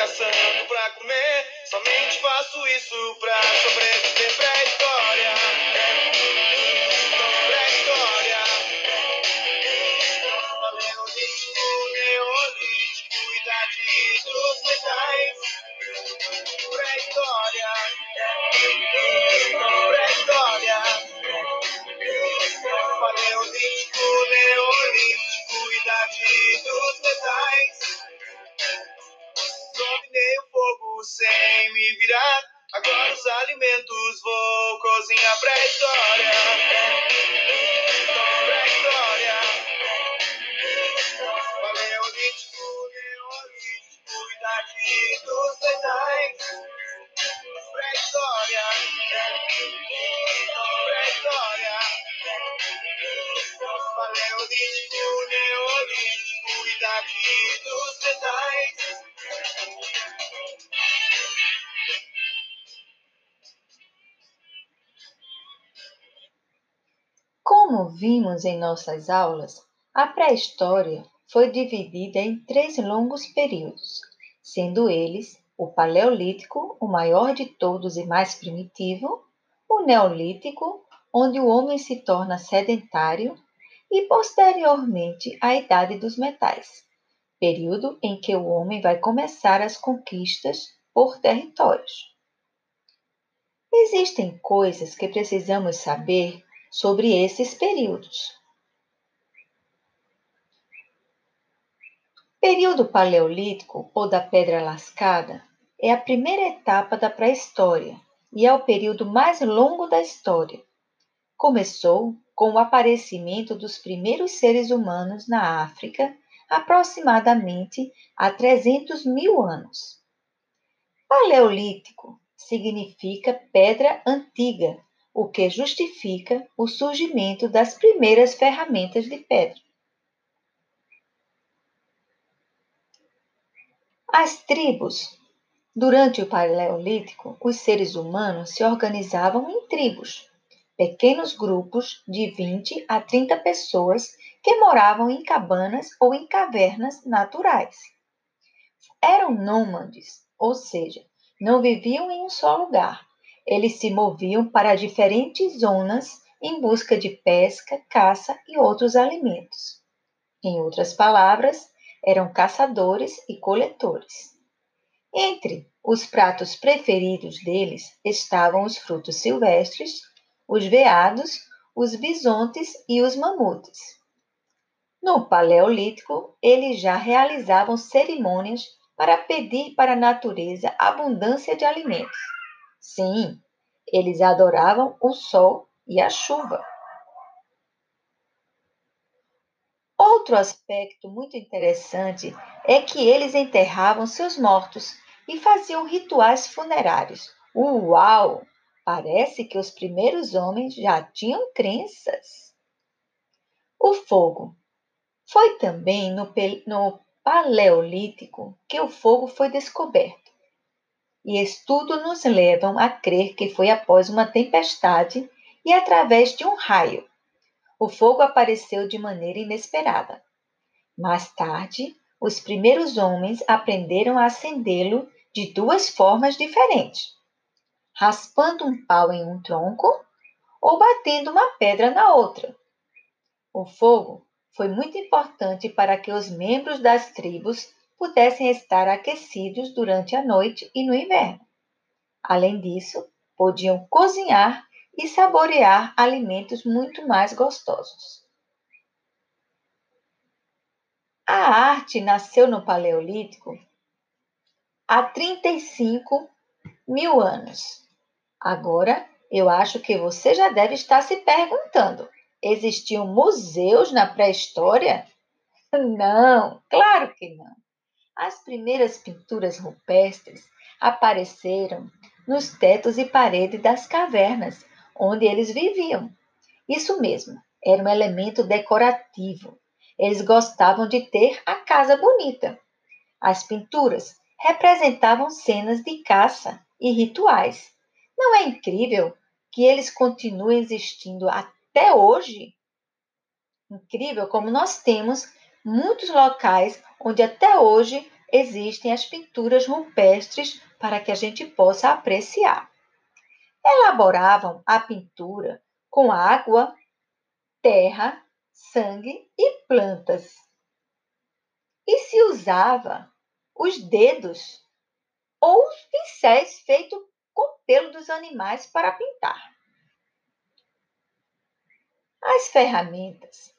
caçando pra comer. Somente faço isso pra sobreviver pra idade dos metais. Como vimos em nossas aulas, a pré-história foi dividida em três longos períodos, sendo eles o Paleolítico, o maior de todos e mais primitivo, o Neolítico, onde o homem se torna sedentário, e posteriormente a Idade dos Metais, período em que o homem vai começar as conquistas por territórios. Existem coisas que precisamos saber sobre esses períodos. Período Paleolítico ou da Pedra Lascada é a primeira etapa da pré-história e é o período mais longo da história. Começou com o aparecimento dos primeiros seres humanos na África, aproximadamente há 300 mil anos. Paleolítico significa pedra antiga, o que justifica o surgimento das primeiras ferramentas de pedra. As tribos. Durante o Paleolítico, os seres humanos se organizavam em tribos, pequenos grupos de 20 a 30 pessoas que moravam em cabanas ou em cavernas naturais. Eram nômades, ou seja, não viviam em um só lugar. Eles se moviam para diferentes zonas em busca de pesca, caça e outros alimentos. Em outras palavras, eram caçadores e coletores. Entre os pratos preferidos deles estavam os frutos silvestres, os veados, os bisontes e os mamutes. No Paleolítico, eles já realizavam cerimônias para pedir para a natureza abundância de alimentos. Sim, eles adoravam o sol e a chuva. Outro aspecto muito interessante é que eles enterravam seus mortos e faziam rituais funerários. Uau! Parece que os primeiros homens já tinham crenças. O fogo. Foi também no, no Paleolítico que o fogo foi descoberto. E estudos nos levam a crer que foi após uma tempestade e através de um raio o fogo apareceu de maneira inesperada. Mais tarde, os primeiros homens aprenderam a acendê-lo de duas formas diferentes: raspando um pau em um tronco ou batendo uma pedra na outra. O fogo foi muito importante para que os membros das tribos pudessem estar aquecidos durante a noite e no inverno. Além disso, podiam cozinhar e saborear alimentos muito mais gostosos. A arte nasceu no Paleolítico há 35 mil anos. Agora, eu acho que você já deve estar se perguntando: existiam museus na pré-história? Não, claro que não. As primeiras pinturas rupestres apareceram nos tetos e paredes das cavernas onde eles viviam. Isso mesmo, era um elemento decorativo. Eles gostavam de ter a casa bonita. As pinturas representavam cenas de caça e rituais. Não é incrível que eles continuem existindo até hoje? Incrível como nós temos muitos locais onde até hoje existem as pinturas rupestres para que a gente possa apreciar. Elaboravam a pintura com água, terra, sangue e plantas. E se usava os dedos ou os pincéis feitos pelo dos animais para pintar. As ferramentas.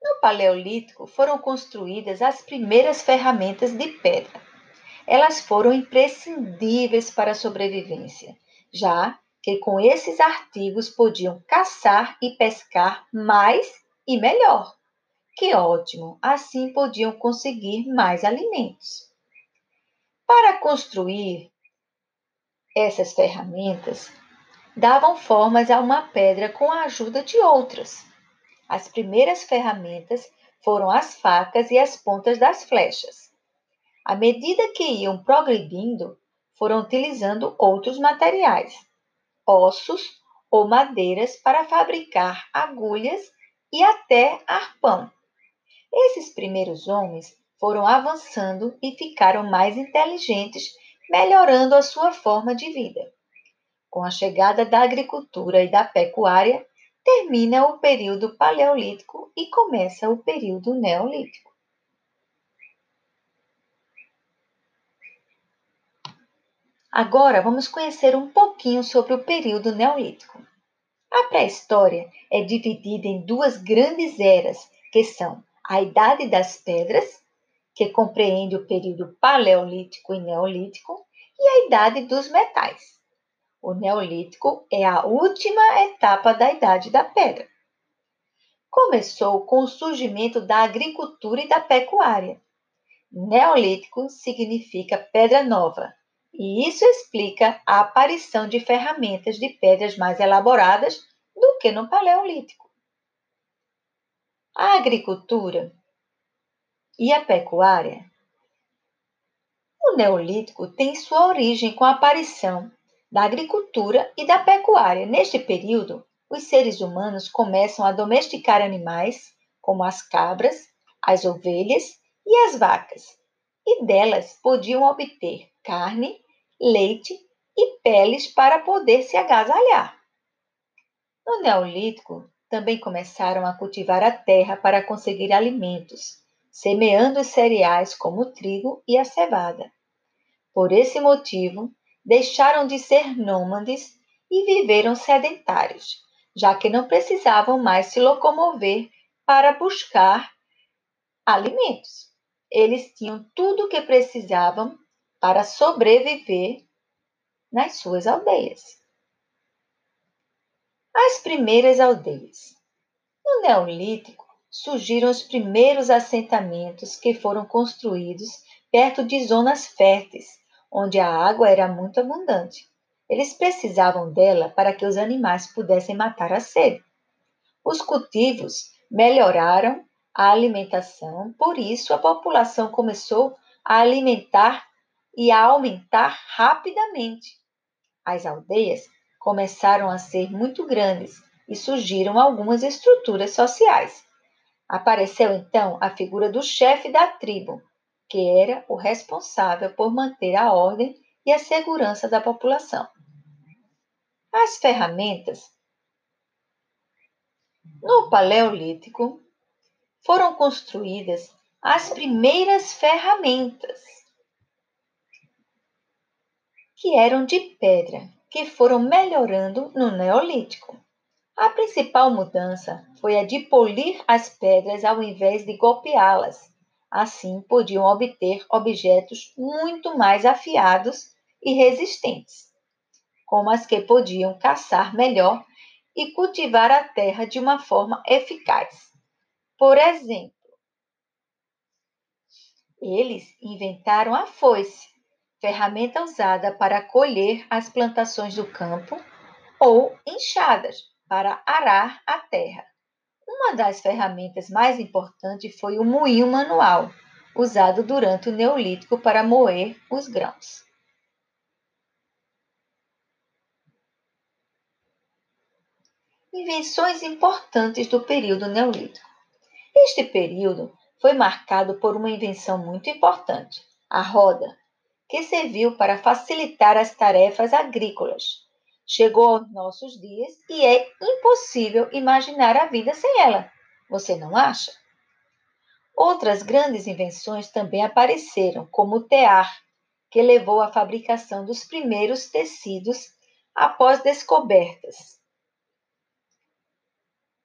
No Paleolítico foram construídas as primeiras ferramentas de pedra. Elas foram imprescindíveis para a sobrevivência, já que com esses artigos podiam caçar e pescar mais e melhor. Que ótimo! Assim podiam conseguir mais alimentos. Para construir essas ferramentas, davam formas a uma pedra com a ajuda de outras. As primeiras ferramentas foram as facas e as pontas das flechas. À medida que iam progredindo, foram utilizando outros materiais, ossos ou madeiras para fabricar agulhas e até arpão. Esses primeiros homens foram avançando e ficaram mais inteligentes, melhorando a sua forma de vida. Com a chegada da agricultura e da pecuária, termina o período paleolítico e começa o período neolítico. Agora vamos conhecer um pouquinho sobre o período neolítico. A pré-história é dividida em duas grandes eras, que são a Idade das Pedras, que compreende o período paleolítico e neolítico, e a Idade dos Metais, o Neolítico é a última etapa da Idade da Pedra. Começou com o surgimento da agricultura e da pecuária. Neolítico significa pedra nova, e isso explica a aparição de ferramentas de pedras mais elaboradas do que no Paleolítico. A agricultura e a pecuária. O Neolítico tem sua origem com a aparição da agricultura e da pecuária. Neste período, os seres humanos começam a domesticar animais, como as cabras, as ovelhas e as vacas, e delas podiam obter carne, leite e peles para poder se agasalhar. No Neolítico, também começaram a cultivar a terra para conseguir alimentos, semeando os cereais como o trigo e a cevada. Por esse motivo, deixaram de ser nômades e viveram sedentários, já que não precisavam mais se locomover para buscar alimentos. Eles tinham tudo o que precisavam para sobreviver nas suas aldeias. As primeiras aldeias. No Neolítico, surgiram os primeiros assentamentos que foram construídos perto de zonas férteis onde a água era muito abundante. Eles precisavam dela para que os animais pudessem matar a sede. Os cultivos melhoraram a alimentação, por isso a população começou a alimentar e a aumentar rapidamente. As aldeias começaram a ser muito grandes e surgiram algumas estruturas sociais. Apareceu então a figura do chefe da tribo, que era o responsável por manter a ordem e a segurança da população. As ferramentas. No Paleolítico, foram construídas as primeiras ferramentas, que eram de pedra, que foram melhorando no Neolítico. A principal mudança foi a de polir as pedras ao invés de golpeá-las Assim, podiam obter objetos muito mais afiados e resistentes, como as que podiam caçar melhor e cultivar a terra de uma forma eficaz. Por exemplo, eles inventaram a foice, ferramenta usada para colher as plantações do campo, ou enxadas para arar a terra. Uma das ferramentas mais importantes foi o moinho manual, usado durante o Neolítico para moer os grãos. Invenções importantes do período Neolítico. Este período foi marcado por uma invenção muito importante, a roda, que serviu para facilitar as tarefas agrícolas. Chegou aos nossos dias e é impossível imaginar a vida sem ela. Você não acha? Outras grandes invenções também apareceram, como o tear, que levou à fabricação dos primeiros tecidos após descobertas.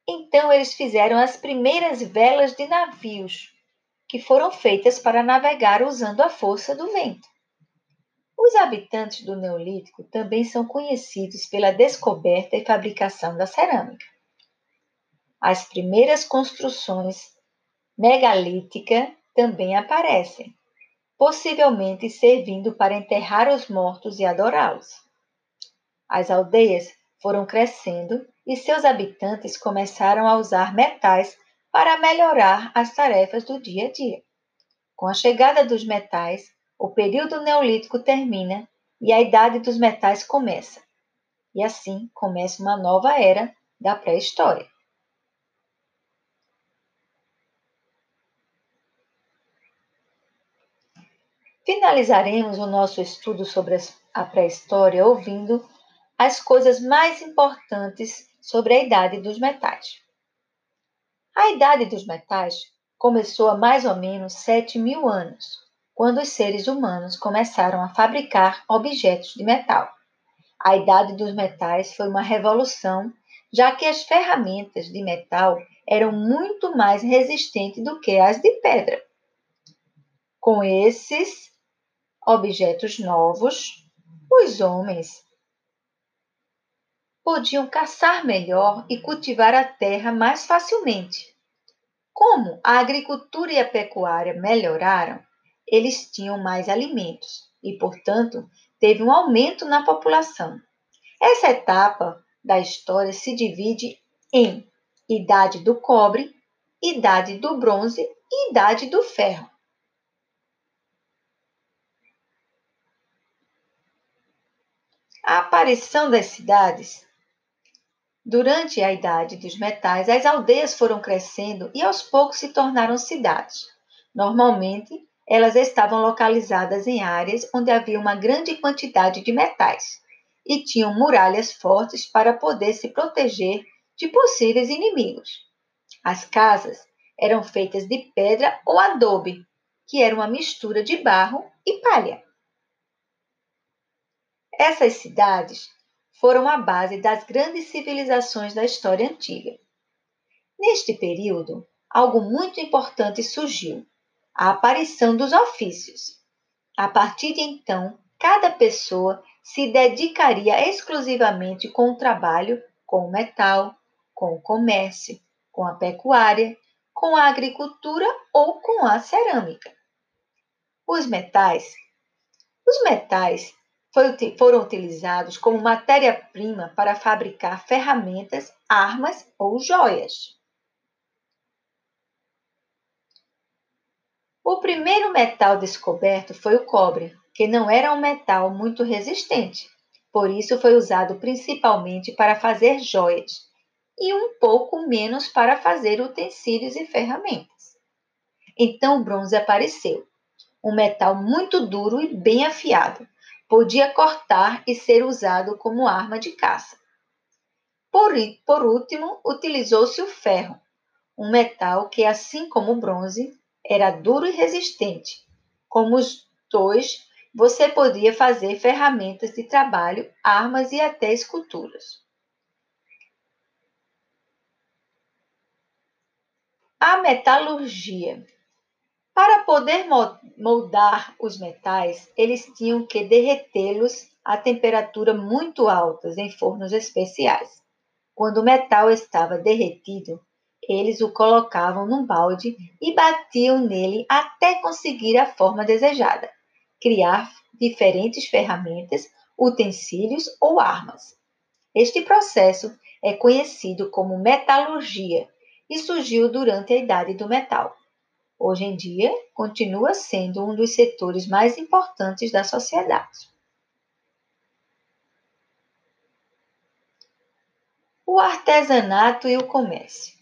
Então eles fizeram as primeiras velas de navios, que foram feitas para navegar usando a força do vento. Os habitantes do Neolítico também são conhecidos pela descoberta e fabricação da cerâmica. As primeiras construções megalíticas também aparecem, possivelmente servindo para enterrar os mortos e adorá-los. As aldeias foram crescendo e seus habitantes começaram a usar metais para melhorar as tarefas do dia a dia. Com a chegada dos metais, o período neolítico termina e a idade dos metais começa. E assim começa uma nova era da pré-história. Finalizaremos o nosso estudo sobre a pré-história ouvindo as coisas mais importantes sobre a idade dos metais. A idade dos metais começou há mais ou menos 7 mil anos, quando os seres humanos começaram a fabricar objetos de metal. A idade dos metais foi uma revolução, já que as ferramentas de metal eram muito mais resistentes do que as de pedra. Com esses objetos novos, os homens podiam caçar melhor e cultivar a terra mais facilmente. Como a agricultura e a pecuária melhoraram, eles tinham mais alimentos e, portanto, teve um aumento na população. Essa etapa da história se divide em idade do cobre, idade do bronze e idade do ferro. a aparição das cidades. Durante a Idade dos Metais, as aldeias foram crescendo e aos poucos se tornaram cidades. Normalmente, elas estavam localizadas em áreas onde havia uma grande quantidade de metais e tinham muralhas fortes para poder se proteger de possíveis inimigos. As casas eram feitas de pedra ou adobe, que era uma mistura de barro e palha. Essas cidades foram a base das grandes civilizações da história antiga. Neste período, algo muito importante surgiu: a aparição dos ofícios. A partir de então, cada pessoa se dedicaria exclusivamente com o trabalho com o metal, com o comércio, com a pecuária, com a agricultura ou com a cerâmica. Os metais. Os metais foram utilizados como matéria-prima para fabricar ferramentas, armas ou joias. O primeiro metal descoberto foi o cobre, que não era um metal muito resistente, por isso foi usado principalmente para fazer joias e um pouco menos para fazer utensílios e ferramentas. Então o bronze apareceu, um metal muito duro e bem afiado, podia cortar e ser usado como arma de caça. Por, por último, utilizou-se o ferro, um metal que, assim como o bronze, era duro e resistente. Como os dois, você podia fazer ferramentas de trabalho, armas e até esculturas. A metalurgia. Para poder moldar os metais, eles tinham que derretê-los a temperatura muito altas em fornos especiais. Quando o metal estava derretido, eles o colocavam num balde e batiam nele até conseguir a forma desejada, criar diferentes ferramentas, utensílios ou armas. Este processo é conhecido como metalurgia e surgiu durante a Idade do Metal. Hoje em dia, continua sendo um dos setores mais importantes da sociedade. O artesanato e o comércio.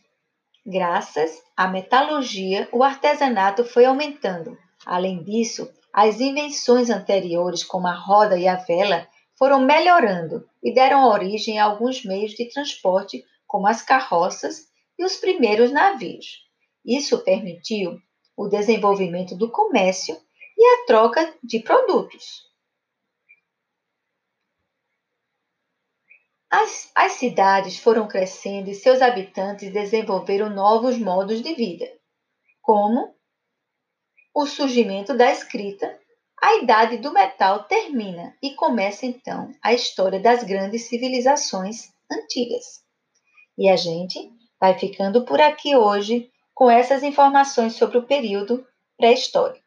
Graças à metalurgia, o artesanato foi aumentando. Além disso, as invenções anteriores, como a roda e a vela, foram melhorando e deram origem a alguns meios de transporte, como as carroças e os primeiros navios. Isso permitiu o desenvolvimento do comércio e a troca de produtos. As, as cidades foram crescendo e seus habitantes desenvolveram novos modos de vida, como o surgimento da escrita, a idade do metal termina e começa então a história das grandes civilizações antigas. E a gente vai ficando por aqui hoje com essas informações sobre o período pré-histórico.